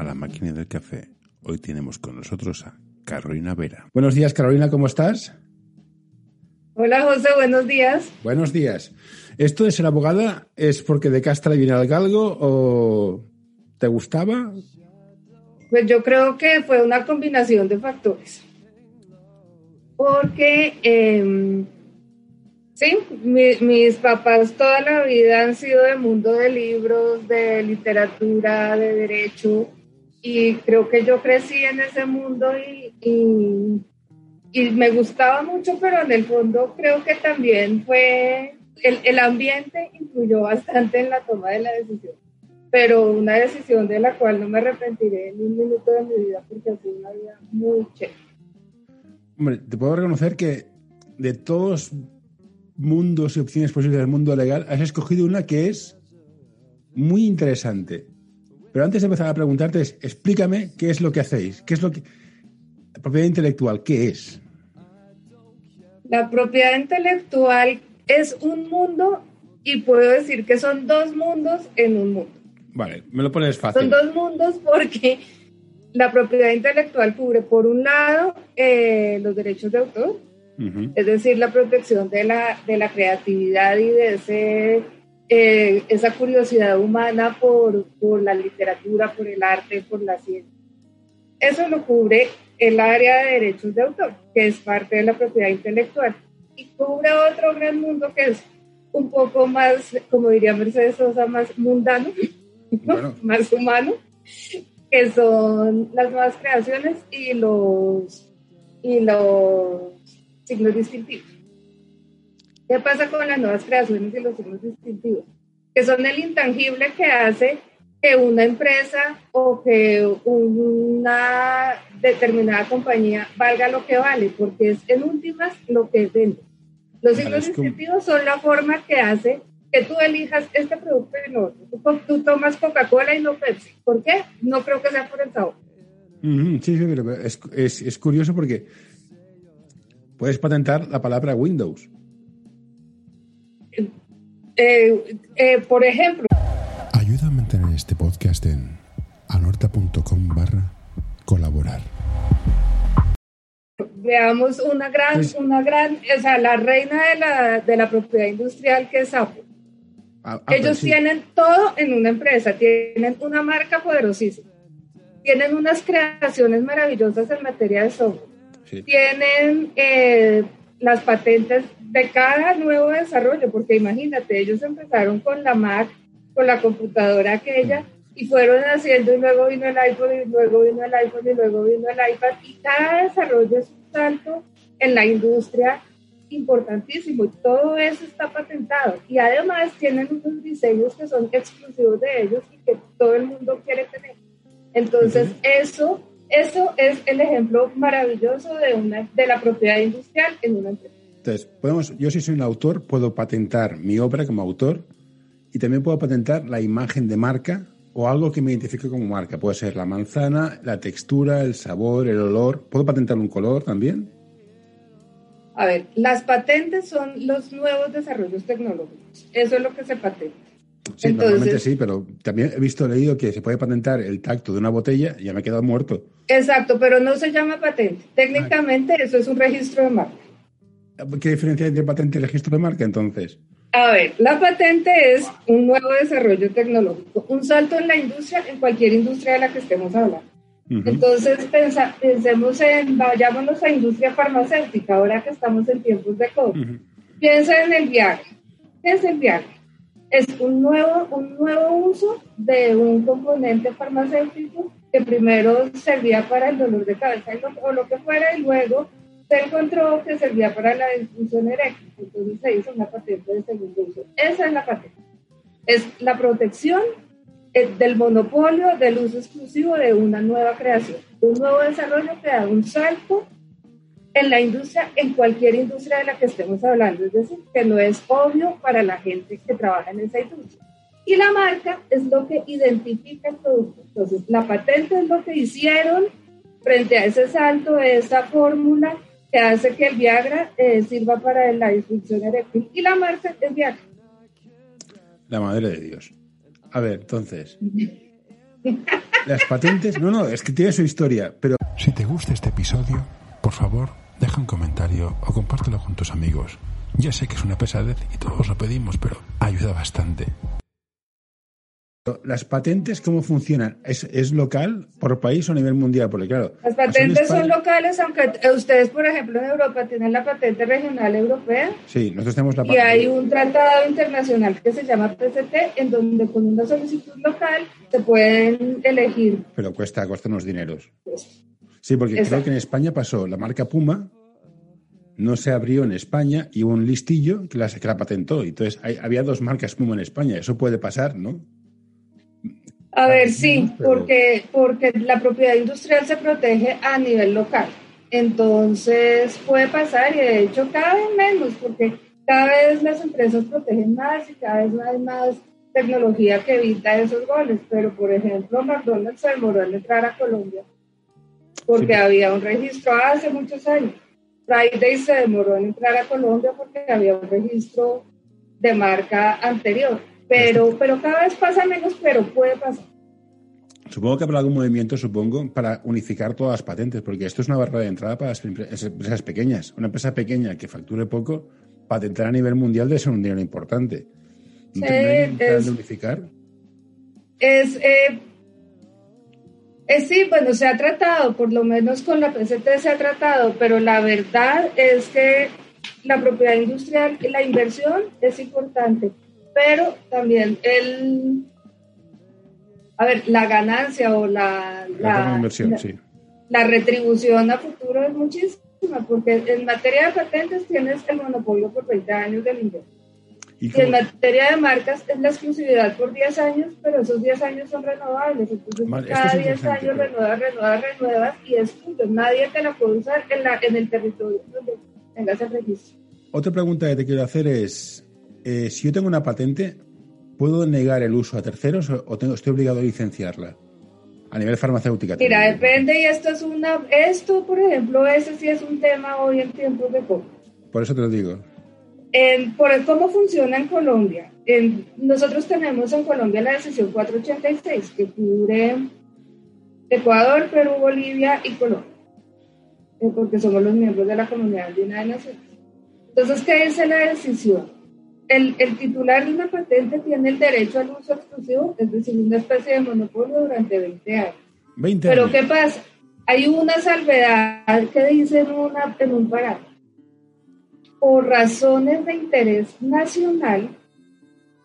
a la máquina del café. Hoy tenemos con nosotros a Carolina Vera. Buenos días, Carolina, ¿cómo estás? Hola, José, buenos días. Buenos días. ¿Esto de ser abogada es porque de Castra viene al galgo o te gustaba? Pues yo creo que fue una combinación de factores. Porque, eh, sí, mis papás toda la vida han sido del mundo de libros, de literatura, de derecho, y creo que yo crecí en ese mundo y, y, y, me gustaba mucho, pero en el fondo creo que también fue, el, el ambiente influyó bastante en la toma de la decisión pero una decisión de la cual no me arrepentiré ni un minuto de mi vida porque ha sido una vida muy chévere. Hombre, te puedo reconocer que de todos mundos y opciones posibles del mundo legal, has escogido una que es muy interesante. Pero antes de empezar a preguntarte, explícame qué es lo que hacéis, qué es lo que... La propiedad intelectual, ¿qué es? La propiedad intelectual es un mundo y puedo decir que son dos mundos en un mundo. Vale, me lo pones fácil. Son dos mundos porque la propiedad intelectual cubre, por un lado, eh, los derechos de autor, uh -huh. es decir, la protección de la, de la creatividad y de ese, eh, esa curiosidad humana por, por la literatura, por el arte, por la ciencia. Eso lo cubre el área de derechos de autor, que es parte de la propiedad intelectual. Y cubre otro gran mundo que es un poco más, como diría Mercedes Sosa, más mundano, bueno. más humano, que son las nuevas creaciones y los, y los signos distintivos. ¿Qué pasa con las nuevas creaciones y los signos distintivos? Que son el intangible que hace que una empresa o que una determinada compañía valga lo que vale, porque es en últimas lo que vende. Los signos distintivos son la forma que hace que tú elijas este producto y no otro. Tú, tomas Coca-Cola y no Pepsi. ¿Por qué? No creo que sea por el sabor. Mm -hmm, sí, sí, pero es, es, es, curioso porque puedes patentar la palabra Windows. Eh, eh, por ejemplo. Ayuda a mantener este podcast en anorta.com barra colaborar. Veamos una gran, pues, una gran, o sea, la reina de la, de la propiedad industrial que es Apple. Apple Ellos sí. tienen todo en una empresa, tienen una marca poderosísima, tienen unas creaciones maravillosas en materia de software, sí. tienen eh, las patentes de cada nuevo desarrollo, porque imagínate, ellos empezaron con la Mac, con la computadora aquella, y fueron haciendo, y luego vino el iPhone, y luego vino el iPhone, y luego vino el iPad, y cada desarrollo es un salto en la industria importantísimo, y todo eso está patentado, y además tienen unos diseños que son exclusivos de ellos y que todo el mundo quiere tener. Entonces, uh -huh. eso, eso es el ejemplo maravilloso de, una, de la propiedad industrial en una empresa. Entonces, podemos, yo si soy un autor, puedo patentar mi obra como autor y también puedo patentar la imagen de marca o algo que me identifique como marca. Puede ser la manzana, la textura, el sabor, el olor. ¿Puedo patentar un color también? A ver, las patentes son los nuevos desarrollos tecnológicos. Eso es lo que se patenta. Sí, Entonces, normalmente sí, pero también he visto, leído que se puede patentar el tacto de una botella y ya me he quedado muerto. Exacto, pero no se llama patente. Técnicamente ah. eso es un registro de marca. ¿Qué diferencia hay entre patente y registro de marca entonces? A ver, la patente es un nuevo desarrollo tecnológico, un salto en la industria, en cualquier industria de la que estemos hablando. Uh -huh. Entonces, pensa, pensemos en, vayámonos a industria farmacéutica, ahora que estamos en tiempos de COVID. Uh -huh. Piensa en el viaje. ¿Qué es el viaje? Es un nuevo, un nuevo uso de un componente farmacéutico que primero servía para el dolor de cabeza o lo que fuera y luego se encontró que servía para la disfunción eréctil, entonces se hizo una patente de segundo uso. Esa es la patente. Es la protección eh, del monopolio del uso exclusivo de una nueva creación, un nuevo desarrollo que da un salto en la industria, en cualquier industria de la que estemos hablando, es decir, que no es obvio para la gente que trabaja en esa industria. Y la marca es lo que identifica el producto. Entonces, la patente es lo que hicieron frente a ese salto de esa fórmula que hace que el Viagra eh, sirva para la disfunción eréctil y la marca es Viagra. La madre de Dios. A ver, entonces. las patentes, no, no, es que tiene su historia, pero... Si te gusta este episodio, por favor, deja un comentario o compártelo con tus amigos. Ya sé que es una pesadez y todos lo pedimos, pero ayuda bastante. Las patentes, ¿cómo funcionan? ¿Es, local por país o a nivel mundial? Porque claro. Las patentes son locales, aunque ustedes, por ejemplo, en Europa tienen la patente regional europea. Sí, nosotros tenemos la patente. Y hay un tratado internacional que se llama PCT, en donde con una solicitud local se pueden elegir. Pero cuesta, cuesta unos dineros. Sí, porque creo que en España pasó la marca Puma, no se abrió en España y hubo un listillo que la, que la patentó. Entonces había dos marcas Puma en España. Eso puede pasar, ¿no? A ver, sí, porque, porque la propiedad industrial se protege a nivel local. Entonces puede pasar y de hecho cada vez menos, porque cada vez las empresas protegen más y cada vez hay más tecnología que evita esos goles. Pero, por ejemplo, McDonald's se demoró en entrar a Colombia porque había un registro hace muchos años. Friday se demoró en entrar a Colombia porque había un registro de marca anterior. Pero, pero cada vez pasa menos, pero puede pasar. Supongo que habrá algún movimiento, supongo, para unificar todas las patentes, porque esto es una barrera de entrada para las empresas pequeñas. Una empresa pequeña que facture poco, patentar a nivel mundial debe ser un dinero importante. ¿No sí, es, de unificar? Es, eh, es, sí, bueno, se ha tratado, por lo menos con la PCT se ha tratado, pero la verdad es que la propiedad industrial, la inversión es importante pero también el, a ver, la ganancia o la, la, inversión, sí. la retribución a futuro es muchísima, porque en materia de patentes tienes el monopolio por 20 años del inversión. Y, en materia de marcas es la exclusividad por 10 años, pero esos 10 años son renovables. Entonces, cada 10 años renuevas, renuevas, renuevas y es punto. Nadie te la puede usar en, la, en el territorio donde tengas el registro. Otra pregunta que te quiero hacer es, eh, si yo tengo una patente, ¿puedo negar el uso a terceros o tengo, estoy obligado a licenciarla? A nivel farmacéutica. Mira, depende y esto es una, esto por ejemplo, ese sí es un tema hoy en tiempos de COVID. Por eso te lo digo. Por cómo funciona en Colombia. nosotros tenemos en Colombia la decisión 486 que cubre Ecuador, Perú, Bolivia y Colombia, eh, porque somos los miembros de la Comunidad Andina de Naciones. Entonces, ¿qué dice la decisión? el, titular de una patente tiene el derecho al uso exclusivo, es decir, una especie de monopolio durante 20 años. 20 Pero ¿qué pasa? Hay una salvedad que dice en, una, en un parágrafo. Por razones de interés nacional,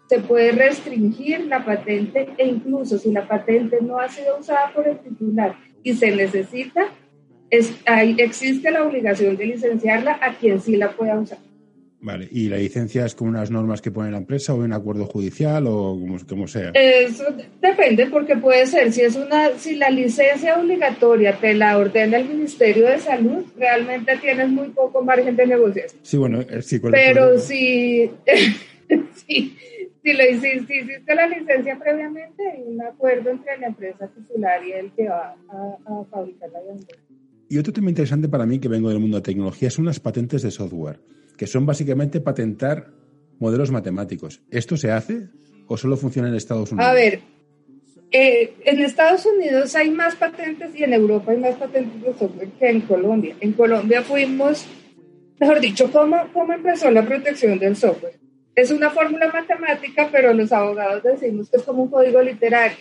se puede restringir la patente e incluso si la patente no ha sido usada por el titular y se necesita, es, existe la obligación de licenciarla a quien sí la pueda usar. Vale, ¿y la licencia es con unas normas que pone la empresa o un acuerdo judicial o como, sea? Eso depende porque puede ser, si es una, si la licencia obligatoria te la ordena el Ministerio de Salud, realmente tienes muy poco margen de negociación. Sí, bueno, eh, sí, Pero si, si, si, lo hiciste, hiciste la licencia previamente, hay un acuerdo entre la empresa titular y el que va a, fabricar la licencia. Y otro tema interesante para mí que vengo del mundo de tecnología son las patentes de software que son básicamente patentar modelos matemáticos. ¿Esto se hace o solo funciona en Estados Unidos? A ver, eh, en Estados Unidos hay más patentes y en Europa hay más patentes de software que en Colombia. En Colombia fuimos, mejor dicho, ¿cómo, cómo empezó la protección del software? Es una fórmula matemática, pero los abogados decimos que es como un código literario.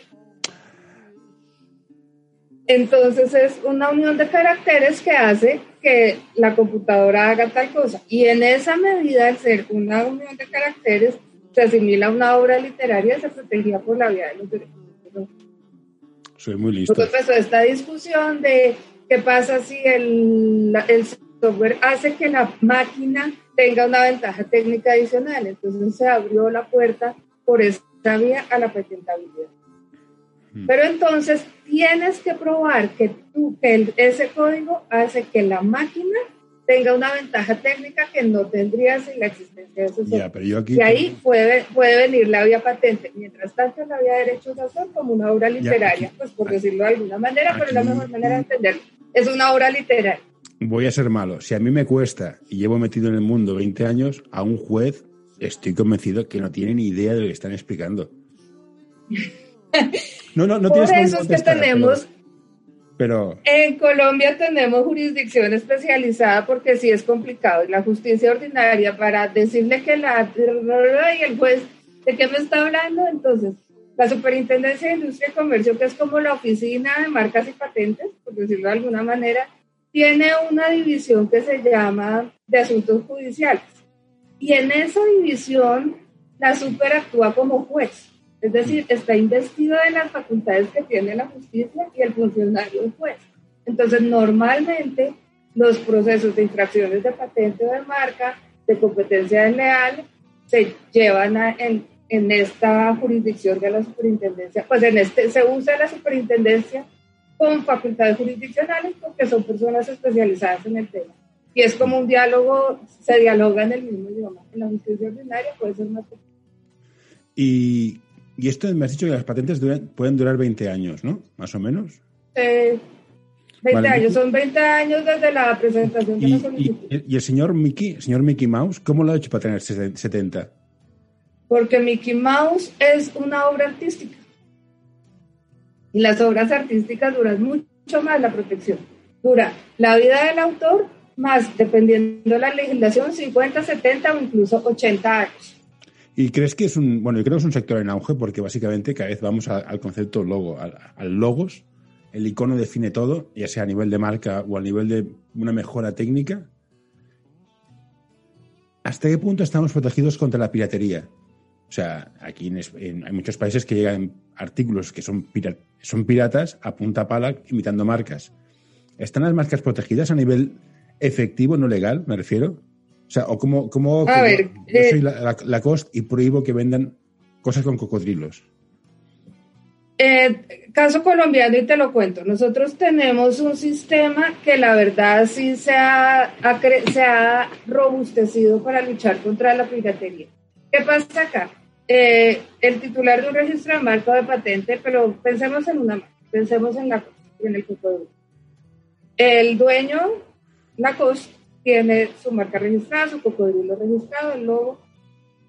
Entonces es una unión de caracteres que hace que la computadora haga tal cosa. Y en esa medida, al ser una unión de caracteres, se asimila a una obra literaria, se protegía por la vía de los derechos. Soy muy listo. Entonces empezó esta discusión de qué pasa si el, el software hace que la máquina tenga una ventaja técnica adicional. Entonces se abrió la puerta por esta vía a la patentabilidad. Pero entonces tienes que probar que, tú, que ese código hace que la máquina tenga una ventaja técnica que no tendría sin la existencia de ese software. y ahí puede, puede venir la vía patente. Mientras tanto, la vía de derechos de autor como una obra literaria, pues por decirlo de alguna manera, pero es la mejor manera de entenderlo. Es una obra literaria. Voy a ser malo. Si a mí me cuesta y llevo metido en el mundo 20 años, a un juez estoy convencido que no tiene ni idea de lo que están explicando. No, no, no Por eso es que tenemos... Pero, En Colombia tenemos jurisdicción especializada porque sí es complicado. Y la justicia ordinaria para decirle que la... Y el juez, ¿de qué me está hablando? Entonces, la Superintendencia de Industria y Comercio, que es como la oficina de marcas y patentes, por decirlo de alguna manera, tiene una división que se llama de asuntos judiciales. Y en esa división, la super actúa como juez. Es decir, está investido de las facultades que tiene la justicia y el funcionario es juez. Entonces, normalmente los procesos de infracciones de patente o de marca, de competencia desleal, se llevan en, en, esta jurisdicción de la superintendencia. Pues en este se usa la superintendencia con facultades jurisdiccionales porque son personas especializadas en el tema. Y es como un diálogo, se dialoga en el mismo idioma. En la justicia ordinaria puede ser más. Y y esto me has dicho que las patentes pueden durar 20 años, ¿no? Más o menos. Eh, 20 años, son 20 años desde la presentación de la solicitud. Y, el señor Mickey, señor Mickey Mouse, cómo lo ha hecho para tener 70? Porque Mickey Mouse es una obra artística. Y las obras artísticas duran mucho más la protección. Dura la vida del autor más, dependiendo de la legislación, 50, 70 o incluso 80 años. ¿Y crees que es un, bueno, yo creo que es un sector en auge porque básicamente cada vez vamos al concepto logo, al, logos, el icono define todo, ya sea a nivel de marca o a nivel de una mejora técnica. ¿Hasta qué punto estamos protegidos contra la piratería? O sea, aquí en, hay muchos países que llegan artículos que son, son piratas a punta pala imitando marcas. ¿Están las marcas protegidas a nivel efectivo, no legal, me refiero? O sea, o como, como a ver, yo soy eh, la, la, cost y prohíbo que vendan cosas con cocodrilos. Eh, caso colombiano y te lo cuento. Nosotros tenemos un sistema que la verdad sí se ha, se ha robustecido para luchar contra la piratería. ¿Qué pasa acá? Eh, el titular de un registro de marca de patente, pero pensemos en una pensemos en la en el cocodrilo. El dueño, la cost, tiene su marca registrada, su cocodrilo registrado, el logo,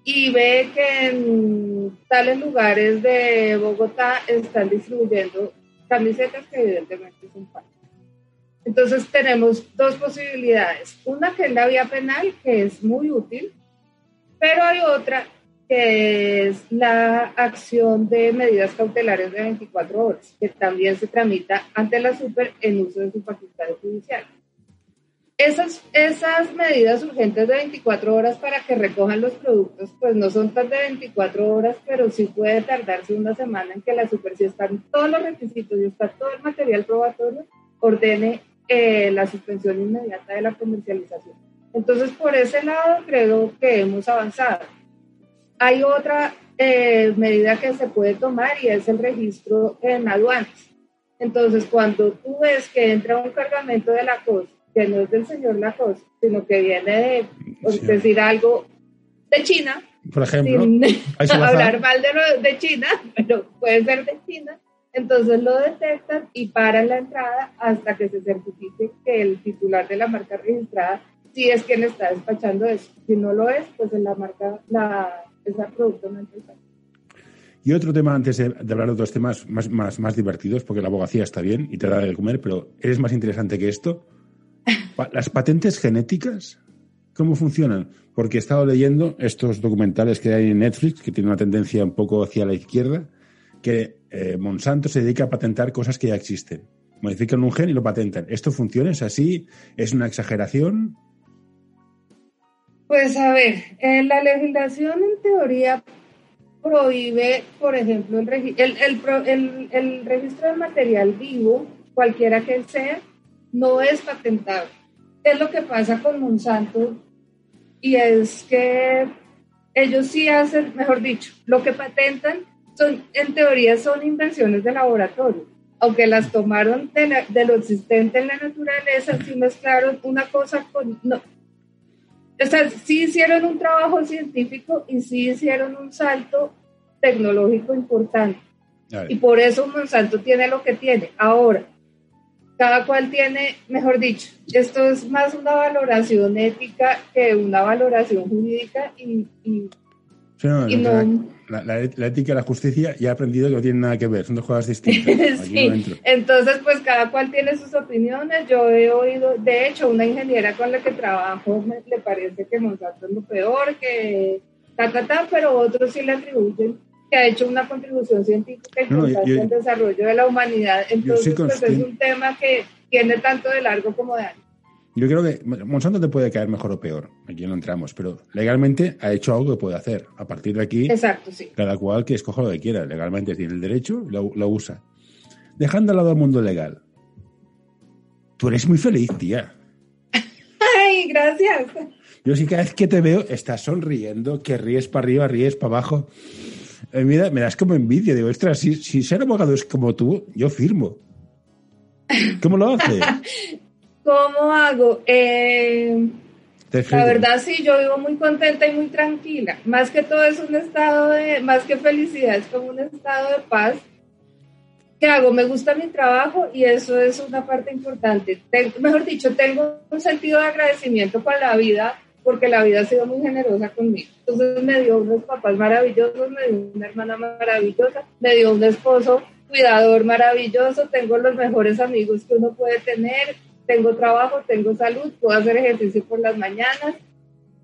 y ve que en tales lugares de Bogotá están distribuyendo camisetas que evidentemente son falsas. Entonces tenemos dos posibilidades. Una que es la vía penal, que es muy útil, pero hay otra que es la acción de medidas cautelares de 24 horas, que también se tramita ante la super en uso de su facultad judicial. Esas, esas medidas urgentes de 24 horas para que recojan los productos, pues no son tan de 24 horas, pero sí puede tardarse una semana en que la super, si están todos los requisitos y está todo el material probatorio, ordene eh, la suspensión inmediata de la comercialización. Entonces, por ese lado, creo que hemos avanzado. Hay otra eh, medida que se puede tomar y es el registro en aduanas. Entonces, cuando tú ves que entra un cargamento de la cosa que no es del señor Lacoste, sino que viene de decir algo de China. Por ejemplo, sin hablar mal de, de China, pero puede ser de China. Entonces lo detectan y paran la entrada hasta que se certifique que el titular de la marca registrada sí es quien está despachando eso. Si no lo es, pues en la marca, la, esa producto no entra. Y otro tema, antes de, hablar de otros temas más, más, más divertidos, porque la abogacía está bien y te da de comer, pero ¿eres más interesante que esto? Las patentes genéticas, ¿cómo funcionan? Porque he estado leyendo estos documentales que hay en Netflix, que tienen una tendencia un poco hacia la izquierda, que eh, Monsanto se dedica a patentar cosas que ya existen. Modifican un gen y lo patentan. ¿Esto funciona? ¿Es así? ¿Es una exageración? Pues a ver, eh, la legislación en teoría prohíbe, por ejemplo, el, el, el registro de material vivo, cualquiera que sea, no es patentable. Es lo que pasa con Monsanto y es que ellos sí hacen, mejor dicho, lo que patentan son, en teoría son invenciones de laboratorio, aunque las tomaron de, lo existente en la naturaleza, sí mezclaron una cosa con... No. O sea, sí hicieron un trabajo científico y sí hicieron un salto tecnológico importante. Y por eso Monsanto tiene lo que tiene. Ahora, cada cual tiene, mejor dicho, esto es más una valoración ética que una valoración jurídica y, la, ética y la justicia ya he aprendido que no tienen nada que ver, son dos cosas distintas. sí. Entonces, pues cada cual tiene sus opiniones. Yo he oído, de hecho, una ingeniera con la que trabajo le parece que Monsanto es lo peor, que ta, ta, ta, pero otros sí le atribuyen que ha hecho una contribución científica importante no, el desarrollo de la humanidad. Entonces, pues es un tema que tiene tanto de largo como de ancho. Yo creo que Monsanto te puede caer mejor o peor, aquí no entramos, pero legalmente ha hecho algo que puede hacer. A partir de aquí, Exacto, sí. cada cual que escoja lo que quiera, legalmente tiene el derecho y lo, usa. Dejando al lado el mundo legal, tú eres muy feliz, tía. Ay, gracias. Yo sí, cada vez que te veo, estás sonriendo, que ríes para arriba, ríes para abajo. Eh, mira, me das como envidia. Digo, ostras, si, si ser abogado es como tú, yo firmo. ¿Cómo lo haces? ¿Cómo hago? Eh, la verdad sí, yo vivo muy contenta y muy tranquila. Más que todo es un estado de, más que felicidad, es como un estado de paz. ¿Qué hago? Me gusta mi trabajo y eso es una parte importante. mejor dicho, tengo un sentido de agradecimiento con la vida porque la vida ha sido muy generosa conmigo. Entonces me dio unos papás maravillosos, me dio una hermana maravillosa, me dio un esposo cuidador maravilloso, tengo los mejores amigos que uno puede tener, tengo trabajo, tengo salud, puedo hacer ejercicio por las mañanas,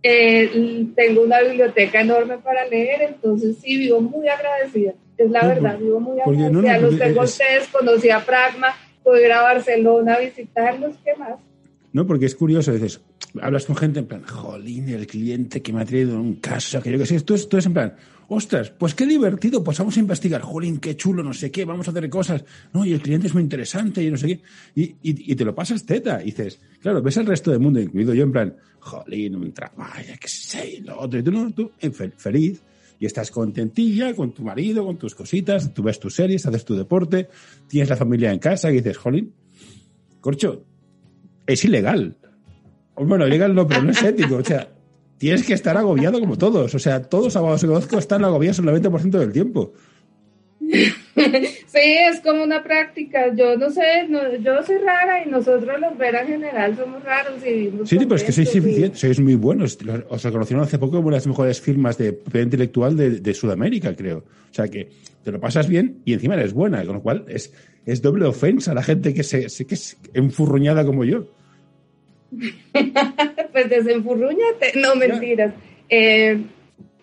eh, tengo una biblioteca enorme para leer, entonces sí, vivo muy agradecida, es la verdad, vivo muy agradecida. los tengo a ustedes, conocí a Pragma, puedo ir a Barcelona a visitarlos, ¿qué más? No, porque es curioso, dices, hablas con gente en plan, jolín, el cliente que me ha traído un caso, que yo que sé, esto es, es en plan, ostras, pues qué divertido, pues vamos a investigar, jolín, qué chulo, no sé qué, vamos a hacer cosas, no, y el cliente es muy interesante y no sé qué, y, y, te lo pasas teta, y dices, claro, ves al resto del mundo, incluido yo, en plan, jolín, un trabajo, qué sé, lo otro, y tú no, tú, feliz, y estás contentilla con tu marido, con tus cositas, tú ves tus series, haces tu deporte, tienes la familia en casa y dices, jolín, corcho, es ilegal. Bueno, ilegal no, pero no es ético, o sea, tienes que estar agobiado como todos. O sea, todos abogados que conozco están agobiados el 90% del tiempo. Sí, es como una práctica. Yo no sé, yo soy rara y nosotros los Vera en general somos raros y Sí, pero es que sois, sois muy buenos. Os reconocieron hace poco como una de las mejores firmas de propiedad intelectual de, Sudamérica, creo. O sea que te lo pasas bien y encima eres buena, con lo cual es, es doble ofensa a la gente que, se, que es enfurruñada como yo. pues desenfurruñate, no mentiras. Eh,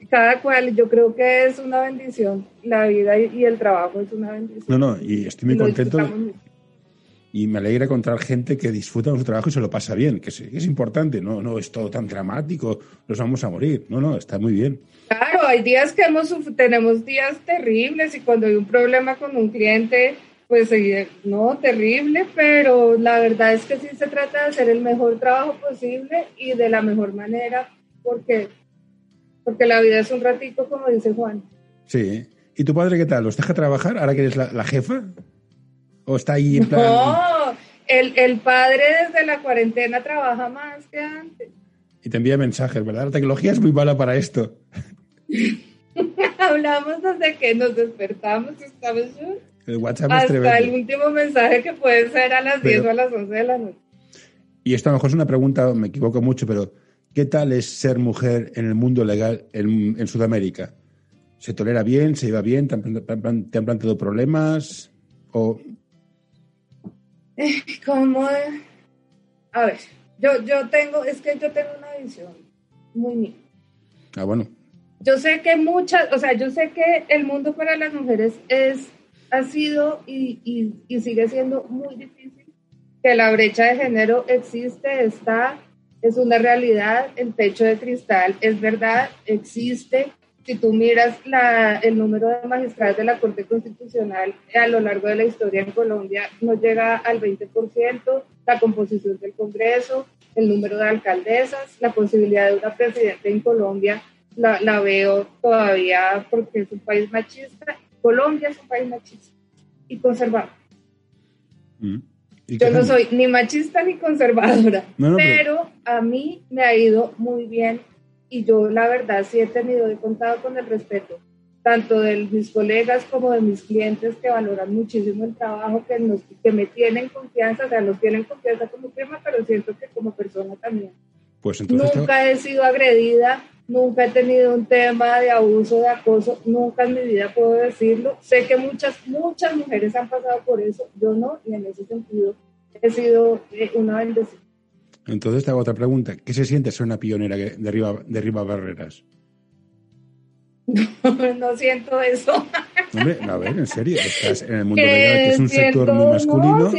cada cual, yo creo que es una bendición. La vida y, el trabajo es una bendición. No, no, y estoy muy contento. Y me alegra encontrar gente que disfruta de su trabajo y se lo pasa bien, que es, importante, no, no es todo tan dramático, nos vamos a morir. No, no, está muy bien. Claro, hay días que hemos, tenemos días terribles y cuando hay un problema con un cliente, pues no, terrible, pero la verdad es que sí se trata de hacer el mejor trabajo posible y de la mejor manera, porque, porque la vida es un ratito, como dice Juan. Sí. ¿Y tu padre qué tal? ¿Los deja trabajar ahora que eres la, jefa? ¿O está ahí en plan.? No, el, el padre desde la cuarentena trabaja más que antes. Y te envía mensajes, ¿verdad? La tecnología es muy mala para esto. Hablamos desde que nos despertamos, estamos el WhatsApp Hasta el último mensaje que puede ser a las 10 o a las 11 de la noche. Y esto a lo mejor es una pregunta, me equivoco mucho, pero ¿qué tal es ser mujer en el mundo legal en, Sudamérica? ¿Se tolera bien? ¿Se lleva bien? ¿Te han, planteado problemas? ¿O... ¿Cómo? A ver, yo, yo tengo, es que yo tengo una visión muy mía. Ah, bueno. Yo sé que muchas, o sea, yo sé que el mundo para las mujeres es ha sido y, sigue siendo muy difícil, que la brecha de género existe, está, es una realidad, el techo de cristal es verdad, existe. Si tú miras la, el número de magistrados de la Corte Constitucional a lo largo de la historia en Colombia, no llega al 20%, la composición del Congreso, el número de alcaldesas, la posibilidad de una presidenta en Colombia, la, la veo todavía porque es un país machista Colombia es un país machista y conservador. Mm. Yo no soy ni machista ni conservadora, pero, a mí me ha ido muy bien y yo la verdad sí he tenido, he contado con el respeto tanto de mis colegas como de mis clientes que valoran muchísimo el trabajo, que, nos, que me tienen confianza, o sea, nos tienen confianza como prima, pero siento que como persona también. Pues Nunca he sido agredida nunca he tenido un tema de abuso, de acoso, nunca en mi vida puedo decirlo. Sé que muchas, muchas mujeres han pasado por eso, yo no, y en ese sentido he sido eh, una bendecida. Entonces te hago otra pregunta. ¿Qué se siente ser una pionera que derriba, derriba barreras? No, siento eso. Hombre, a ver, en serio, estás en el mundo legal, que es un sector muy masculino.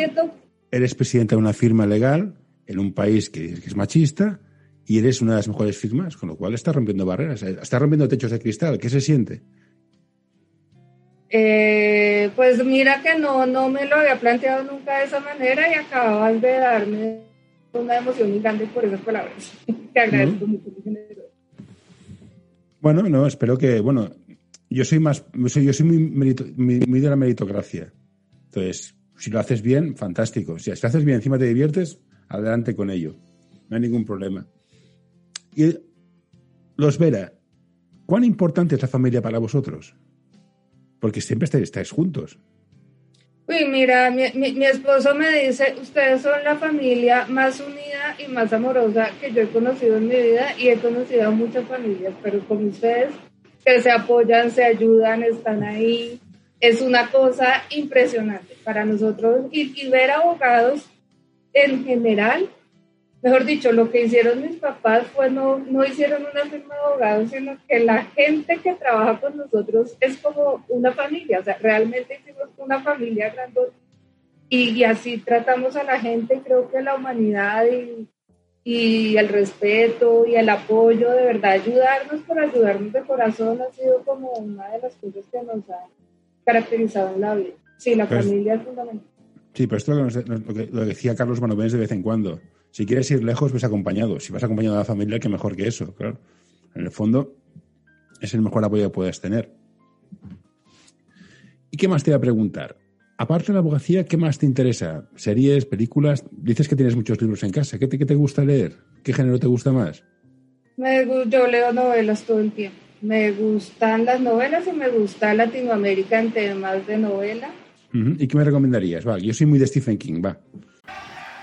Eres presidenta de una firma legal en un país que, que es machista y eres una de las mejores firmas, con lo cual estás rompiendo barreras, eh, estás rompiendo techos de cristal. ¿Qué se siente? Eh, pues mira que no, no me lo había planteado nunca de esa manera y acabas de darme una emoción muy grande por esas palabras. Te agradezco mucho. Bueno, no, espero que, bueno, yo soy más, yo soy muy, muy, de la meritocracia. Entonces, si lo haces bien, fantástico. Si lo haces bien, encima te diviertes, adelante con ello. No hay ningún problema. Y los Vera, ¿cuán importante es la familia para vosotros? Porque siempre estáis, juntos. Uy, mira, mi, mi, esposo me dice, ustedes son la familia más unida y más amorosa que yo he conocido en mi vida y he conocido a muchas familias, pero con ustedes que se apoyan, se ayudan, están ahí, es una cosa impresionante para nosotros y, y ver abogados en general mejor dicho, lo que hicieron mis papás fue no, no hicieron una firma de abogados, sino que la gente que trabaja con nosotros es como una familia, o sea, realmente hicimos una familia grande y, así tratamos a la gente, creo que la humanidad y, y el respeto y el apoyo, de verdad, ayudarnos por ayudarnos de corazón ha sido como una de las cosas que nos ha caracterizado en la vida. Sí, la pues familia es fundamental. Sí, pero esto es lo que, lo decía Carlos Manovens de vez en cuando si quieres ir lejos, ves acompañado. Si vas acompañado de la familia, qué mejor que eso, claro. En el fondo, es el mejor apoyo que puedes tener. ¿Y qué más te voy a preguntar? Aparte de la abogacía, ¿qué más te interesa? ¿Series, películas? Dices que tienes muchos libros en casa. ¿Qué te, te gusta leer? ¿Qué género te gusta más? Me, yo leo novelas todo el tiempo. Me gustan las novelas y me gusta Latinoamérica en temas de novela. ¿Y qué me recomendarías? Va, yo soy muy de Stephen King, va.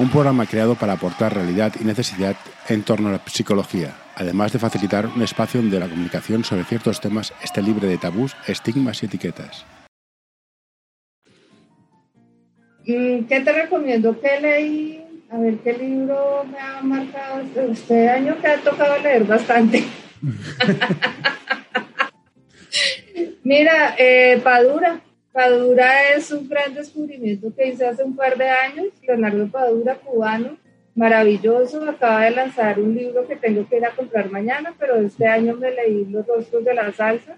Un programa creado para aportar realidad y necesidad en torno a la psicología, además de facilitar un espacio donde la comunicación sobre ciertos temas esté libre de tabús, estigmas y etiquetas. Mm, ¿Qué te recomiendo? ¿Qué leí? A ver, ¿qué libro me ha marcado este, este año que ha tocado leer bastante? Mira, eh, Padura. Padura es un gran descubrimiento que hice hace un par de años. Leonardo Padura, cubano maravilloso. Acaba de lanzar un libro que tengo que ir a comprar mañana, pero este año me leí Los rostros de la salsa.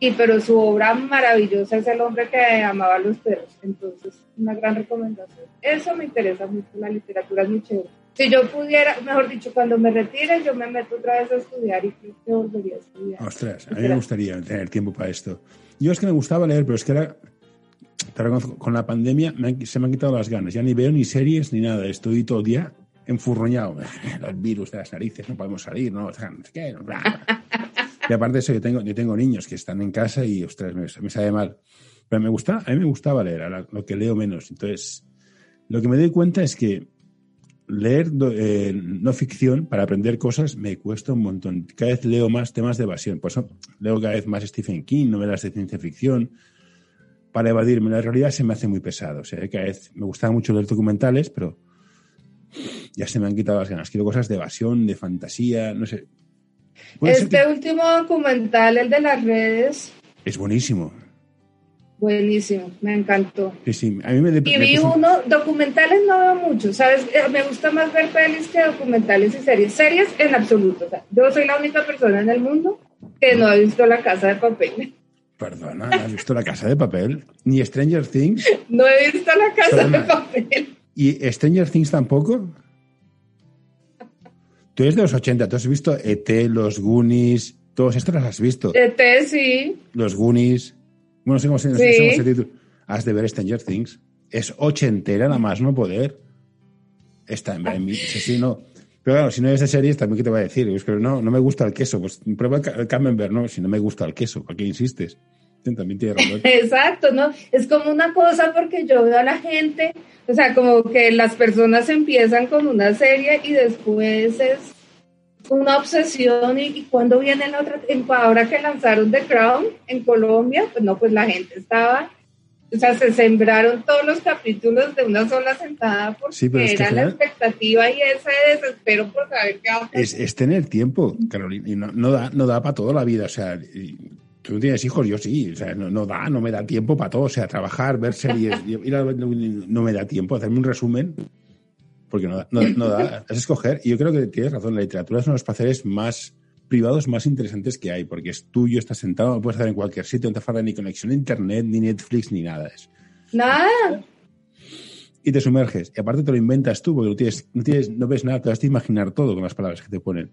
Y pero su obra maravillosa es El hombre que amaba a los perros. Entonces, una gran recomendación. Eso me interesa mucho, la literatura es muy chévere. Si yo pudiera, mejor dicho, cuando me retire, yo me meto otra vez a estudiar y creo que volvería a estudiar. Ostras, a mí me gustaría tener tiempo para esto. Yo es que me gustaba leer, pero es que era pero con la pandemia se me han quitado las ganas. Ya ni veo ni series ni nada. Estoy todo el día enfurroñado. Los virus de las narices, no podemos salir, ¿no? Y aparte de eso, yo tengo, yo tengo niños que están en casa y, ostras, me, me sabe mal. Pero me gusta, a mí me gustaba leer, lo que leo menos. Entonces, lo que me doy cuenta es que leer eh, no ficción para aprender cosas me cuesta un montón. Cada vez leo más temas de evasión. Por eso leo cada vez más Stephen King, novelas de ciencia ficción, para evadirme la realidad se me hace muy pesado. O sea, cada vez me gustaba mucho leer documentales, pero ya se me han quitado las ganas. Quiero cosas de evasión, de fantasía, no sé. Este último documental, el de las redes. Es buenísimo. Buenísimo, me encantó. Sí, sí, a mí me Y vi uno, documentales no veo mucho, ¿sabes? Eh, me gusta más ver pelis que documentales y series. Series en absoluto. yo soy la única persona en el mundo que no ha visto La Casa de Papel. Perdona, ¿has visto La Casa de Papel? ¿Ni Stranger Things? No he visto La Casa de Papel. ¿Y Stranger Things tampoco? Tú eres de los 80, tú has visto ET, Los Goonies, todos estos los has visto. ET, sí. Los Goonies. Bueno, no sé cómo se, llama título. Has de ver Stranger Things. Es ochentera nada más, no poder. Está en mí. Sí, no. Pero claro, si no es de series, también qué te voy a decir. Es que no, no me gusta el queso. Pues prueba el camembert, ¿no? Si no me gusta el queso, ¿para qué insistes? También tiene razón. Exacto, ¿no? Es como una cosa porque yo veo a la gente, o sea, como que las personas empiezan con una serie y después es una obsesión y, cuando viene la otra, ahora que lanzaron The Crown en Colombia, pues no, pues la gente estaba, o sea, se sembraron todos los capítulos de una sola sentada porque era la expectativa y ese desespero por saber qué va a es, es, tener tiempo, Carolina, y no, no, da, no da para toda la vida, o sea, tú tienes hijos, yo sí, o sea, no, da, no me da tiempo para todo, o sea, trabajar, ver series, no me da tiempo, hacerme un resumen porque no, no, da, es escoger. Y yo creo que tienes razón, la literatura es uno de los placeres más privados más interesantes que hay, porque es tuyo, estás sentado, lo puedes hacer en cualquier sitio, no te falta ni conexión a internet, ni Netflix, ni nada. Es. Nada. Y te sumerges. Y aparte te lo inventas tú, porque no, tienes, no, tienes, no ves nada, te vas a imaginar todo con las palabras que te ponen.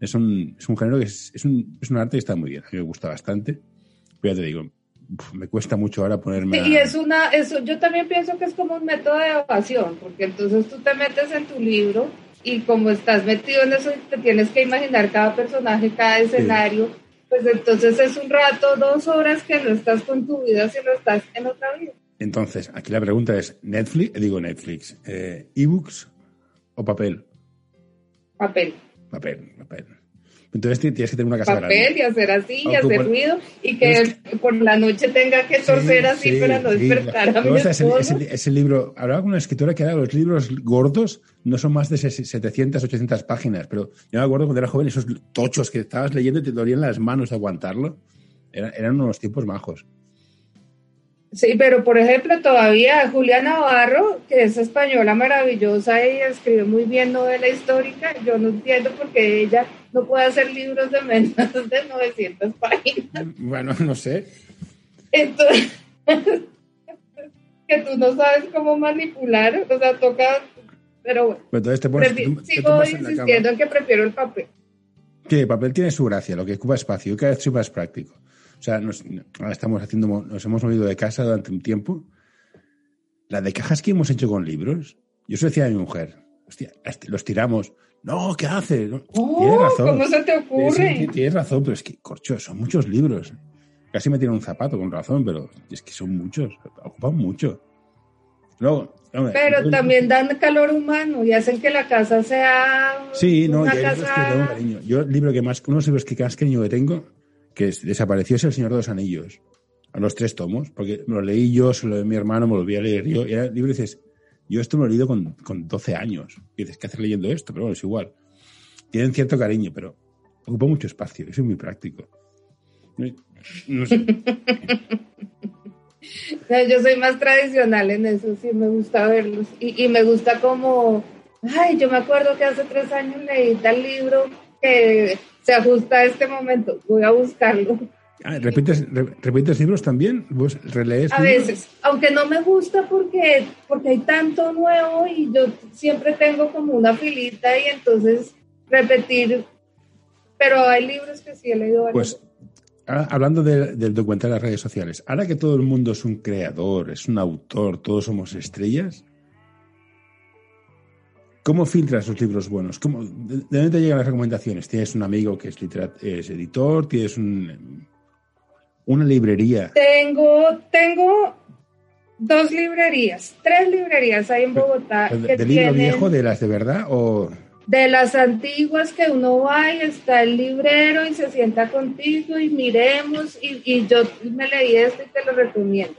Es un, es un género que es, es, un, es un arte que está muy bien. A mí me gusta bastante. Pero ya te digo, me cuesta mucho ahora ponerme. y es una, eso, yo también pienso que es como un método de evasión, porque entonces tú te metes en tu libro y como estás metido en eso, te tienes que imaginar cada personaje, cada escenario, pues entonces es un rato, dos horas que no estás con tu vida, sino estás en otra vida. Entonces, aquí la pregunta es, Netflix, digo Netflix, eh, ¿ebooks o papel? Papel. Papel, papel. Entonces tienes que tener una casa Papel y hacer así y hacer ruido y que, por la noche tenga que torcer así para no despertar a mi ese, libro, hablaba con una escritora que era los libros gordos no son más de 700, 800 páginas, pero yo me acuerdo cuando era joven esos tochos que estabas leyendo y te dolían las manos de aguantarlo. Eran, eran unos tiempos majos. Sí, pero por ejemplo, todavía Julia Navarro, que es española maravillosa y escribe muy bien novela histórica, yo no entiendo por qué ella no puede hacer libros de menos de 900 páginas. Bueno, no sé. Entonces, que tú no sabes cómo manipular, o sea, toca, pero bueno. Entonces te pones, sigo insistiendo en, que prefiero el papel. Sí, el papel tiene su gracia, lo que ocupa espacio, vez es más práctico. O sea, nos, ahora estamos haciendo, nos hemos movido de casa durante un tiempo. La de cajas que hemos hecho con libros, yo se decía a mi mujer, hostia, los tiramos. No, ¿qué hace? Oh, tienes razón. ¿Cómo se te ocurre? Tienes, razón, pero es que, corcho, son muchos libros. Casi me tiene un zapato con razón, pero es que son muchos, ocupan mucho. Luego, pero también dan calor humano y hacen que la casa sea. Sí, no, una casa... Yo, el libro que más, uno de los libros que más cariño que tengo que desapareció es El Señor de los Anillos, a los tres tomos, porque me lo leí yo, se lo de mi hermano, me lo volví a leer yo, y el libro dices, yo esto me lo he leído con, con 12 años, y dices, ¿qué haces leyendo esto? Pero bueno, es igual. Tienen cierto cariño, pero ocupa mucho espacio, eso es muy práctico. Yo soy más tradicional en eso, sí, me gusta verlos. Y, y me gusta como, ay, yo me acuerdo que hace tres años leí tal libro que se ajusta a este momento. Voy a buscarlo. Ah, ¿repites, ¿Repites libros también? ¿Vos relees? A veces, aunque no me gusta porque, porque hay tanto nuevo y yo siempre tengo como una filita y entonces repetir, pero hay libros que sí he leído. Pues hablando del documental de las redes sociales, ahora que todo el mundo es un creador, es un autor, todos somos estrellas, ¿Cómo filtras los libros buenos? ¿Cómo, ¿De dónde te llegan las recomendaciones? ¿Tienes un amigo que es, es editor? ¿Tienes un, una librería? Tengo, tengo dos librerías, tres librerías hay en Bogotá. ¿De, ¿De libro viejo, de las de verdad o...? De las antiguas que uno va y está el librero y se sienta contigo y miremos y, y yo me leí esto y te lo recomiendo.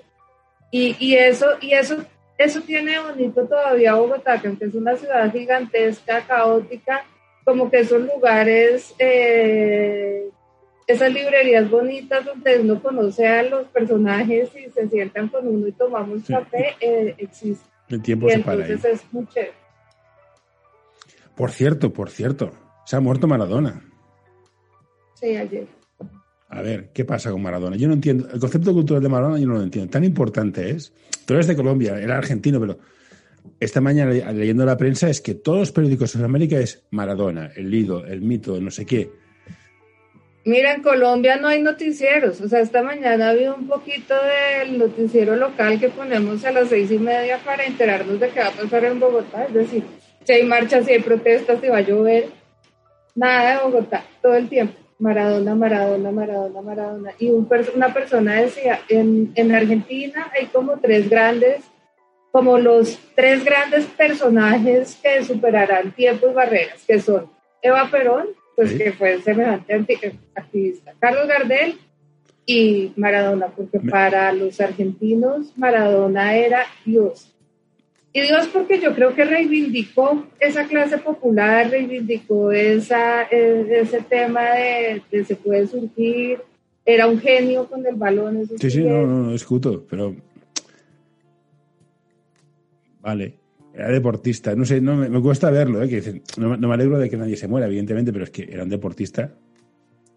Y, y, eso, y eso eso tiene bonito todavía Bogotá, que aunque es una ciudad gigantesca, caótica, como que esos lugares, eh, esas librerías bonitas donde uno conoce a los personajes y se sientan con uno y tomamos café, eh, existen. El tiempo se para entonces es muy chévere. Por cierto, por cierto, se ha muerto Maradona. Sí, ayer. A ver, ¿qué pasa con Maradona? Yo no entiendo. El concepto cultural de Maradona yo no lo entiendo. Tan importante es. Tú eres de Colombia, era argentino, pero esta mañana leyendo la prensa es que todos los periódicos de Sudamérica es Maradona, el lido, el mito, no sé qué. Mira, en Colombia no hay noticieros. O sea, esta mañana había un poquito del noticiero local que ponemos a las seis y media para enterarnos de qué va a pasar en Bogotá. Es decir, si hay marchas, si hay protestas, si va a llover. Nada de Bogotá, todo el tiempo. Maradona, Maradona, Maradona, Maradona. Y una persona decía, en, en Argentina hay como tres grandes, como los tres grandes personajes que superarán tiempos y barreras, que son Eva Perón, pues que fue semejante activista, Carlos Gardel y Maradona, porque para los argentinos Maradona era Dios. Y Dios porque yo creo que reivindicó esa clase popular, reivindicó esa, e, ese tema de, se puede surgir, era un genio con el balón. sí, sí, no, no, no, escuto, pero... Vale, era deportista, no sé, no, me, cuesta verlo, ¿eh? que no, me alegro de que nadie se muera, evidentemente, pero es que era un deportista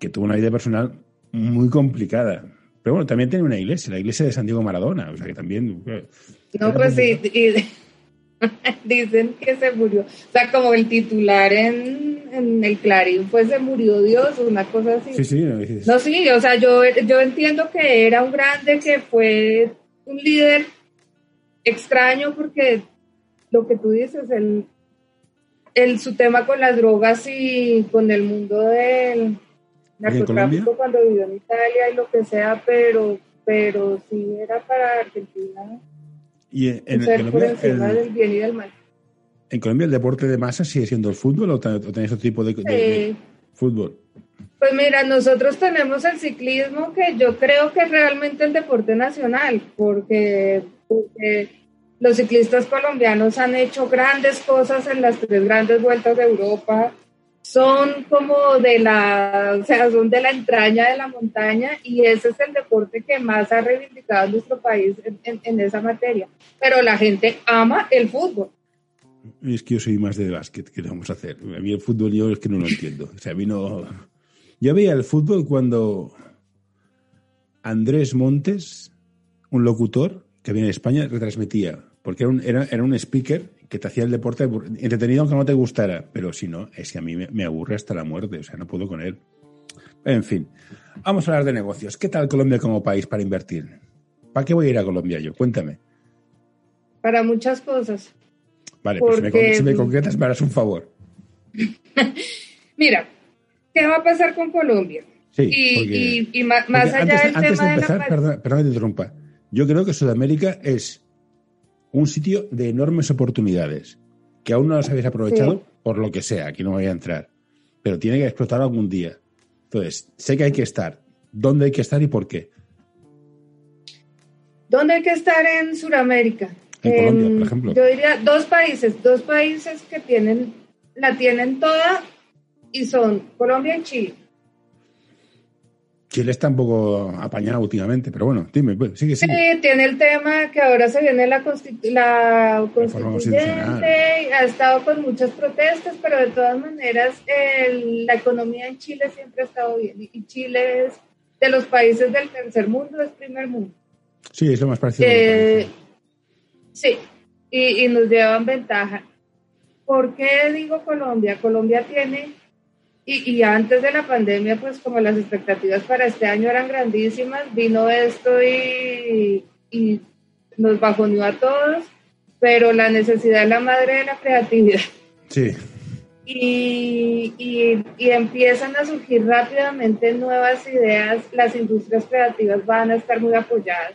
que tuvo una vida personal muy complicada. Pero bueno, también tiene una iglesia, la iglesia de San Diego Maradona, o sea que también... Eh, no, pues sí, dicen que se murió, o sea, como el titular en, en, el Clarín fue se murió Dios, una cosa así. Sí, sí. No, sí, o sea, yo, yo entiendo que era un grande, que fue un líder extraño porque lo que tú dices, el, el, su tema con las drogas y con el mundo del narcotráfico cuando vivió en Italia y lo que sea, pero, pero sí era para Argentina. Y en, Colombia, el, del bien y del mal. ¿En Colombia el deporte de masa sigue siendo el fútbol o, tenéis otro tipo de, fútbol? Pues mira, nosotros tenemos el ciclismo que yo creo que es realmente el deporte nacional, porque, porque los ciclistas colombianos han hecho grandes cosas en las tres grandes vueltas de Europa. Son como de la, o sea, son de la entraña de la montaña y ese es el deporte que más ha reivindicado nuestro país en, esa materia. Pero la gente ama el fútbol. Es que yo soy más de básquet, ¿qué vamos a hacer? A mí el fútbol yo es que no lo entiendo. O sea, a mí no... Yo veía el fútbol cuando Andrés Montes, un locutor, que viene en España retransmitía, porque era era, era un speaker que te hacía el deporte entretenido aunque no te gustara, pero si no, es que a mí me, aburre hasta la muerte, o sea, no puedo con él. En fin, vamos a hablar de negocios. ¿Qué tal Colombia como país para invertir? ¿Para qué voy a ir a Colombia yo? Cuéntame. Para muchas cosas. Vale, pues si me, concretas me harás un favor. Mira, ¿qué va a pasar con Colombia? Sí, y, y, más, allá del tema de, empezar, Perdón, perdón, te interrumpa. Yo creo que Sudamérica es un sitio de enormes oportunidades que aún no las habéis aprovechado por lo que sea, aquí no voy a entrar, pero tiene que explotar algún día. Entonces, sé que hay que estar. ¿Dónde hay que estar y por qué? ¿Dónde hay que estar en Sudamérica? En Colombia, por ejemplo. Yo diría dos países, dos países que tienen, la tienen toda y son Colombia y Chile. Chile está un poco apañado últimamente, pero bueno, dime, pues, sigue, sigue. Sí, tiene el tema que ahora se viene la, la constituyente, ha estado con muchas protestas, pero de todas maneras la economía en Chile siempre ha estado bien y Chile es de los países del tercer mundo, es primer mundo. Sí, es lo más parecido. Eh, sí, y, y nos llevan ventaja. ¿Por qué digo Colombia? Colombia tiene y, antes de la pandemia, pues como las expectativas para este año eran grandísimas, vino esto y, y nos bajoneó a todos, pero la necesidad es la madre de la creatividad. Sí. Y, y, y, empiezan a surgir rápidamente nuevas ideas, las industrias creativas van a estar muy apoyadas.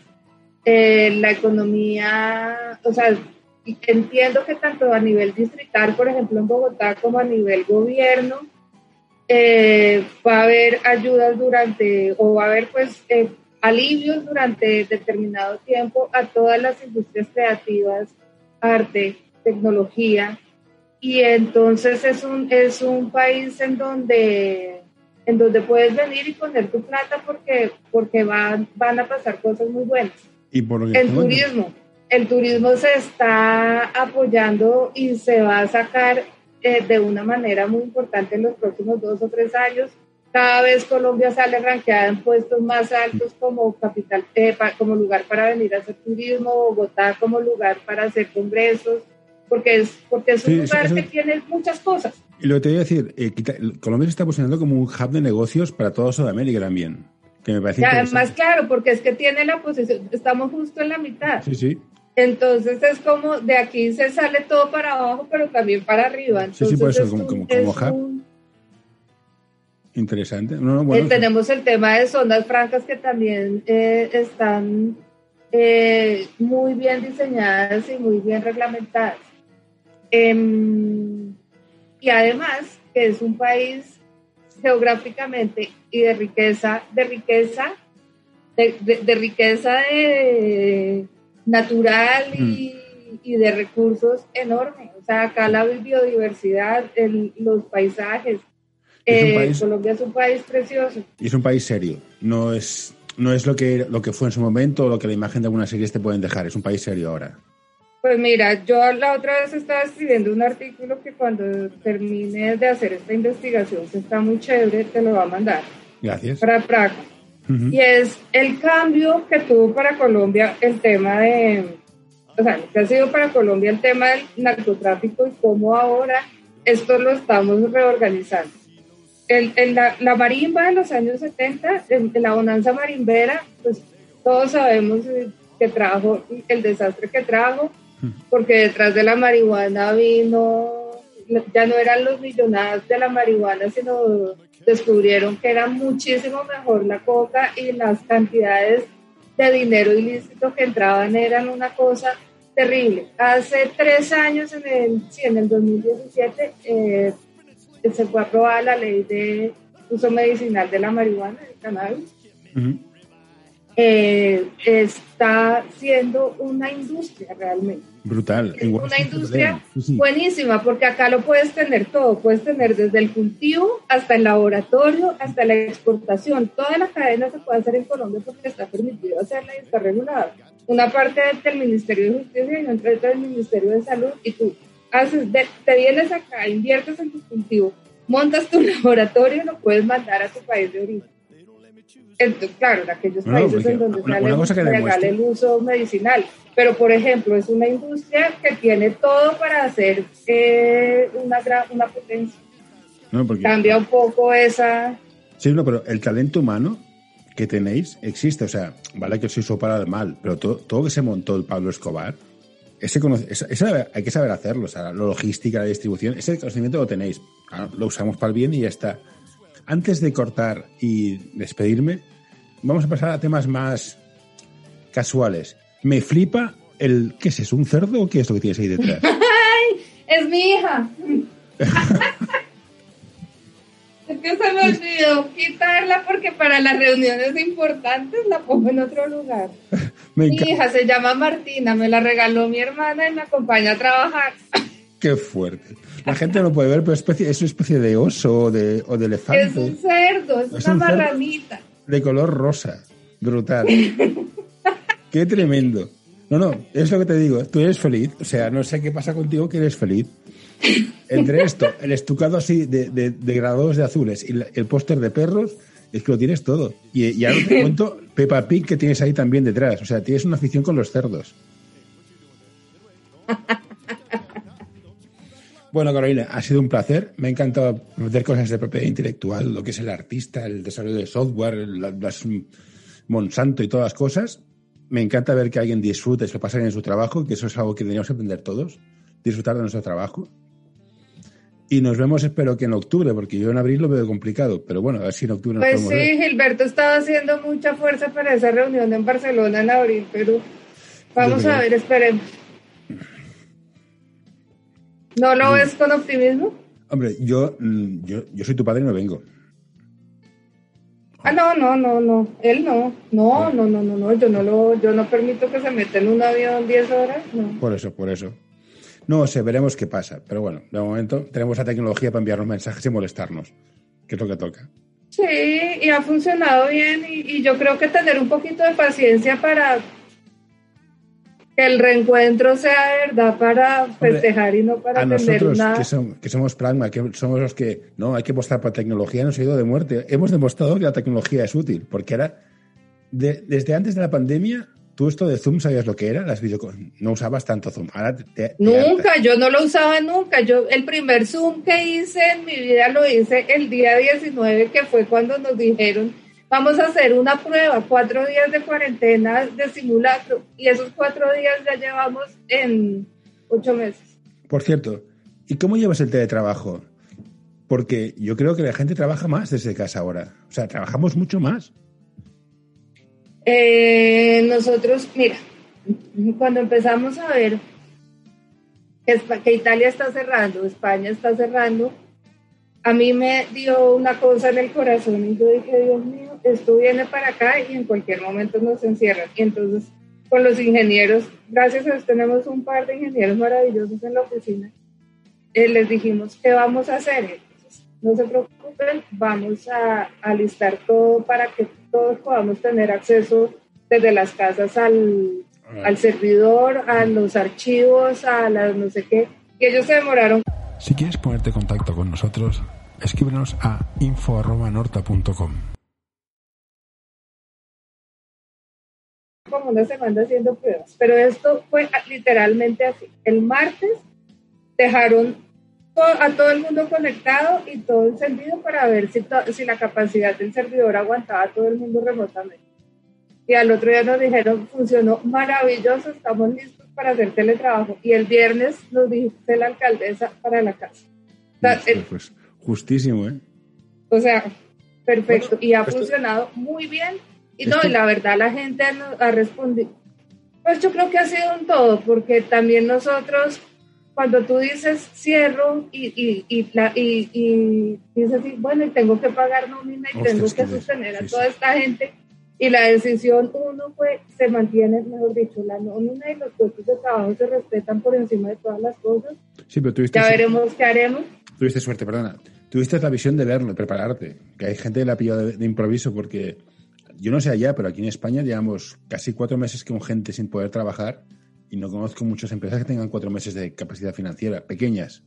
Eh, la economía, o sea, entiendo que tanto a nivel distrital, por ejemplo en Bogotá, como a nivel gobierno, eh, va a haber ayudas durante, o va a haber pues eh, alivios durante determinado tiempo a todas las industrias creativas, arte, tecnología, y entonces es un, es un país en donde, en donde puedes venir y poner tu plata porque, porque van, van a pasar cosas muy buenas. ¿Y por el turismo. El turismo se está apoyando y se va a sacar eh, de una manera muy importante en los próximos dos o tres años. Cada vez Colombia sale ranqueada en puestos más altos como capital, eh, como lugar para venir a hacer turismo, Bogotá como lugar para hacer congresos, porque es, porque es un lugar que tiene muchas cosas. Y lo que te voy a decir, eh, Colombia se está posicionando como un hub de negocios para toda Sudamérica también. Que me parece y además, claro, porque es que tiene la posición, estamos justo en la mitad. Sí, sí. Entonces es como de aquí se sale todo para abajo, pero también para arriba. sí, sí, por eso, como, como, hub. Interesante. Eh, tenemos el tema de zonas francas que también eh, están eh, muy bien diseñadas y muy bien reglamentadas. Em, y además que es un país geográficamente y de riqueza, de riqueza, de, riqueza natural y, mm. y, de recursos enormes. O sea, acá la biodiversidad, los paisajes, eh, Colombia es un país precioso. Y es un país serio. No es, no es lo, que, lo que fue en su momento o lo que la imagen de algunas series te pueden dejar. Es un país serio ahora. Pues mira, yo la otra vez estaba escribiendo un artículo que cuando termine de hacer esta investigación, que está muy chévere, te lo va a mandar. Gracias. Para Praga. Y es el cambio que tuvo para Colombia el tema de, o sea, que ha sido para Colombia el tema del narcotráfico y cómo ahora esto lo estamos reorganizando. El, la, marimba de los años 70, en, la bonanza marimbera, pues todos sabemos que trajo el desastre que trajo, porque detrás de la marihuana vino, ya no eran los millonarios de la marihuana, sino descubrieron que era muchísimo mejor la coca y las cantidades de dinero ilícito que entraban eran una cosa terrible. Hace tres años, en el, sí, en el 2017, eh, se fue aprobada la ley de uso medicinal de la marihuana, del cannabis. Eh, está siendo una industria realmente. Brutal. una industria buenísima, porque acá lo puedes tener todo. Puedes tener desde el cultivo hasta el laboratorio, hasta la exportación. Toda la cadena se puede hacer en Colombia porque está permitido hacerla y está regulada. Una parte del Ministerio de Justicia y otra del Ministerio de Salud. Y tú haces, te vienes acá, inviertes en tu cultivo, montas tu laboratorio y lo puedes mandar a tu país de origen. Claro, en aquellos países en donde sale el uso medicinal. Pero, por ejemplo, es una industria que tiene todo para hacer eh, una, una potencia. Cambia un poco esa... Sí, no, pero el talento humano que tenéis existe. O sea, vale que os hizo para el mal, pero todo, todo que se montó el Pablo Escobar ese, hay que saber hacerlo, o sea, la logística, la distribución, ese conocimiento lo tenéis. lo usamos para el bien y ya está. Antes de cortar y despedirme, vamos a pasar a temas más casuales. Me flipa el. ¿Qué es eso? ¿Un cerdo o qué es lo que tienes ahí detrás? ¡Ay! ¡Es mi hija! Es que se me olvidó quitarla porque para las reuniones importantes la pongo en otro lugar. mi hija se llama Martina, me la regaló mi hermana y me acompaña a trabajar. Qué fuerte. La gente no puede ver, pero es, especie, es una especie de oso o de, o de elefante. Es un cerdo, es, una marranita. De color rosa. Brutal. Qué tremendo. No, no, es lo que te digo. Tú eres feliz. O sea, no sé qué pasa contigo que eres feliz. Entre esto, el estucado así de, de, grados de azules y el póster de perros, es que lo tienes todo. Y, ahora te cuento Peppa Pig que tienes ahí también detrás. O sea, tienes una afición con los cerdos. Bueno, Carolina, ha sido un placer. Me ha encantado meter cosas de propiedad intelectual, lo que es el artista, el desarrollo de software, las Monsanto y todas las cosas. Me encanta ver que alguien disfrute, se lo pasa en su trabajo, que eso es algo que deberíamos aprender todos, disfrutar de nuestro trabajo. Y nos vemos, espero que en octubre, porque yo en abril lo veo complicado, pero bueno, a ver si en octubre nos Pues sí, Gilberto estaba haciendo mucha fuerza para esa reunión en Barcelona en abril, pero vamos a ver, esperemos. ¿No lo ves con optimismo? Hombre, yo, mm, yo, yo soy tu padre y no vengo. Ah, no, no, no, no, él no, no, no, no, no, no, yo no lo, yo no permito que se meta en un avión 10 horas, no. Por eso, por eso. No sé, veremos qué pasa. Pero bueno, de momento tenemos la tecnología para enviarnos mensajes y molestarnos, que es lo que toca. Sí, y ha funcionado bien y, yo creo que tener un poquito de paciencia para que el reencuentro sea verdad para festejar y no para a nosotros que, somos, que somos pragma, que somos los que no hay que apostar por tecnología, nos ha ido de muerte. Hemos demostrado que la tecnología es útil, porque era desde antes de la pandemia ¿Tú esto de Zoom sabías lo que era? Las no usabas tanto Zoom. nunca, yo no lo usaba nunca. Yo el primer Zoom que hice en mi vida lo hice el día 19, que fue cuando nos dijeron, vamos a hacer una prueba, cuatro días de cuarentena de simulacro. Y esos cuatro días ya llevamos en ocho meses. Por cierto, ¿y cómo llevas el teletrabajo? Porque yo creo que la gente trabaja más desde casa ahora. O sea, trabajamos mucho más. Eh, nosotros, mira, cuando empezamos a ver que, Italia está cerrando, España está cerrando, a mí me dio una cosa en el corazón y yo dije, Dios mío, esto viene para acá y en cualquier momento nos encierran. Y entonces con los ingenieros, gracias a Dios tenemos un par de ingenieros maravillosos en la oficina, eh, les dijimos, ¿qué vamos a hacer? no se preocupen, vamos a alistar todo para que todos podamos tener acceso desde las casas al, ah. al servidor, a los archivos, a las no sé qué. Y ellos se demoraron. Si quieres ponerte en contacto con nosotros, escríbenos a info.norta.com. Como una semana haciendo pruebas, pero esto fue literalmente así. El martes dejaron a todo el mundo conectado y todo encendido para ver si, si la capacidad del servidor aguantaba a todo el mundo remotamente. Y al otro día nos dijeron, funcionó maravilloso, estamos listos para hacer teletrabajo. Y el viernes nos dice la alcaldesa para la casa. pues justísimo, ¿eh? O sea, perfecto. y ha funcionado muy bien. Y no, y la verdad la gente ha respondido. Pues yo creo que ha sido un todo, porque también nosotros cuando tú dices cierro y, y, y, y, y dices, bueno, y tengo que pagar nómina y tengo que sostener a toda esta gente, y la decisión uno fue, se mantiene, mejor dicho, la nómina y los puestos de trabajo se respetan por encima de todas las cosas. Sí, pero tuviste ya veremos qué haremos. Tuviste suerte, perdona. Tuviste la visión de verlo, de prepararte. Que hay gente que la ha pillado de, de improviso porque yo no sé allá, pero aquí en España llevamos casi cuatro meses con gente sin poder trabajar y no conozco muchas empresas que tengan cuatro meses de capacidad financiera, pequeñas.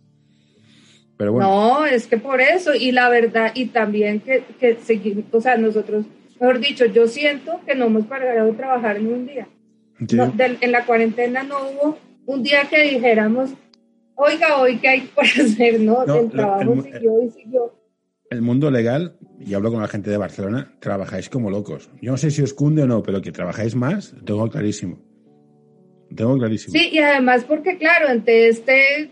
Pero bueno. No, es que por eso, y la verdad, y también que, que seguimos, o sea, nosotros, mejor dicho, yo siento que no hemos parado de trabajar en un día. en la cuarentena no hubo un día que dijéramos, oiga, hoy qué hay por hacer, ¿no? el trabajo siguió y siguió. El mundo legal, y hablo con la gente de Barcelona, trabajáis como locos. Yo no sé si os cunde o no, pero que trabajáis más, tengo clarísimo. Tengo clarísimo. Sí, y además porque, claro, ante este,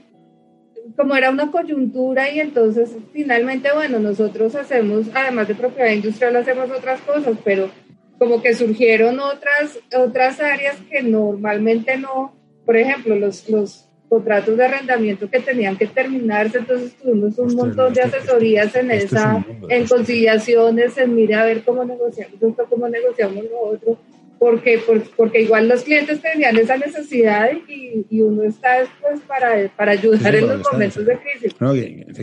como era una coyuntura y entonces finalmente, bueno, nosotros hacemos, además de propiedad industrial, hacemos otras cosas, pero como que surgieron otras, otras áreas que normalmente no, por ejemplo, los, los contratos de arrendamiento que tenían que terminarse, entonces tuvimos un montón de asesorías en esa, en conciliaciones, en mire a ver cómo negociamos esto, cómo negociamos lo otro porque, porque igual los clientes tenían esa necesidad y, y uno está después para, para ayudar en los momentos de crisis. No,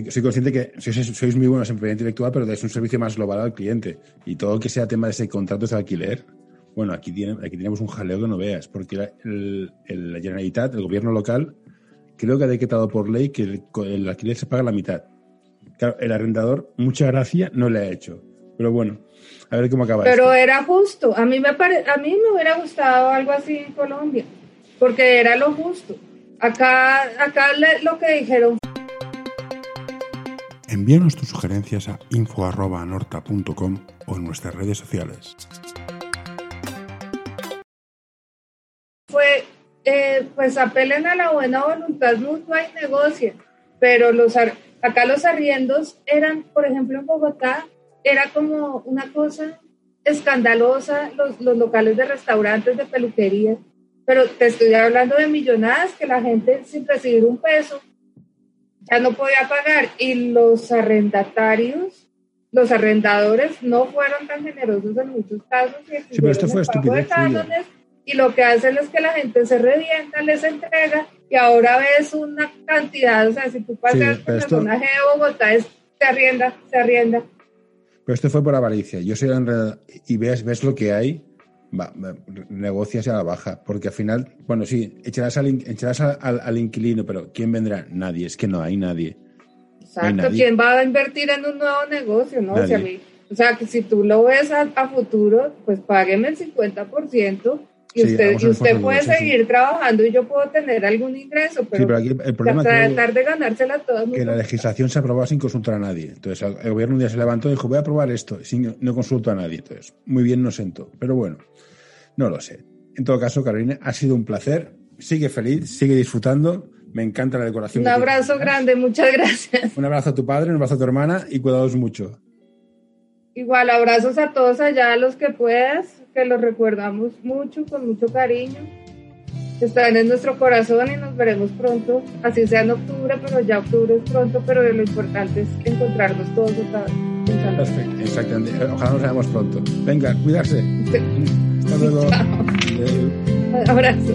soy consciente que sois, sois muy buenos en propiedad intelectual, pero es un servicio más global al cliente. Y todo lo que sea tema de ese contrato de alquiler, bueno, aquí, tiene, aquí tenemos un jaleo que no veas, porque el, el, la Generalitat, el gobierno local, creo que ha decretado por ley que el, el alquiler se paga la mitad. Claro, el arrendador, mucha gracia, no le ha hecho. Pero bueno, a ver cómo acaba. Pero era justo. A mí, me a mí me hubiera gustado algo así en Colombia, porque era lo justo. Acá, acá lo que dijeron. Envíanos tus sugerencias a info.norta.com o en nuestras redes sociales. Fue, eh, pues apelen a la buena voluntad mutua y negocien. Pero los, acá los arriendos eran, por ejemplo, en Bogotá, era como una cosa escandalosa los, los locales de restaurantes, de peluquería, pero te estoy hablando de millonadas que la gente sin recibir un peso ya no podía pagar y los arrendatarios, los arrendadores no fueron tan generosos en muchos casos. Y sí, pero esto fue estupidez. Y lo que hacen es que la gente se revienta, les entrega y ahora ves una cantidad, o sea, si tú pasas por el personaje de Bogotá, es, se arrienda, se arrienda, pero esto fue por avaricia. Yo soy enredado y ves, ves lo que hay, va, negocias a la baja. Porque al final, bueno, sí, echarás, al, echarás al, inquilino, pero ¿quién vendrá? Nadie, es que no hay nadie. Exacto, ¿quién va a invertir en un nuevo negocio? ¿no? O sea, que si tú lo ves a, futuro, pues págueme el 50% Y usted, y usted puede seguir trabajando y yo puedo tener algún ingreso, pero, sí, pero aquí el problema tratar de ganársela toda. Que la legislación se aprobaba sin consultar a nadie. Entonces el gobierno un día se levantó y dijo, voy a aprobar esto, sin, no consulto a nadie. Entonces, muy bien no sentó. Pero bueno, no lo sé. En todo caso, Carolina, ha sido un placer. Sigue feliz, sigue disfrutando. Me encanta la decoración. Un abrazo grande, muchas gracias. Un abrazo a tu padre, un abrazo a tu hermana y cuidados mucho. Igual, abrazos a todos allá, a los que puedas, que los recordamos mucho, con mucho cariño. Están en nuestro corazón y nos veremos pronto, así sea en octubre, pero ya octubre es pronto, pero lo importante es encontrarnos todos otra vez. Perfecto, exactamente. Ojalá nos veamos pronto. Venga, cuidarse. Hasta luego. Abrazo.